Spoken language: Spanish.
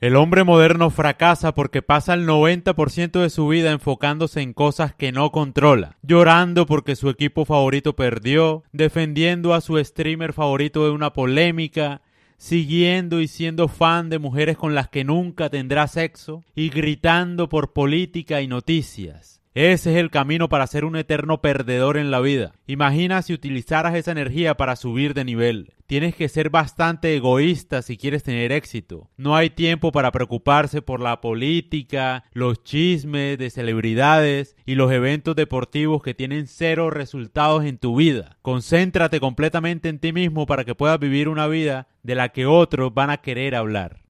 El hombre moderno fracasa porque pasa el 90% de su vida enfocándose en cosas que no controla, llorando porque su equipo favorito perdió, defendiendo a su streamer favorito de una polémica, siguiendo y siendo fan de mujeres con las que nunca tendrá sexo y gritando por política y noticias. Ese es el camino para ser un eterno perdedor en la vida. Imagina si utilizaras esa energía para subir de nivel. Tienes que ser bastante egoísta si quieres tener éxito. No hay tiempo para preocuparse por la política, los chismes de celebridades y los eventos deportivos que tienen cero resultados en tu vida. Concéntrate completamente en ti mismo para que puedas vivir una vida de la que otros van a querer hablar.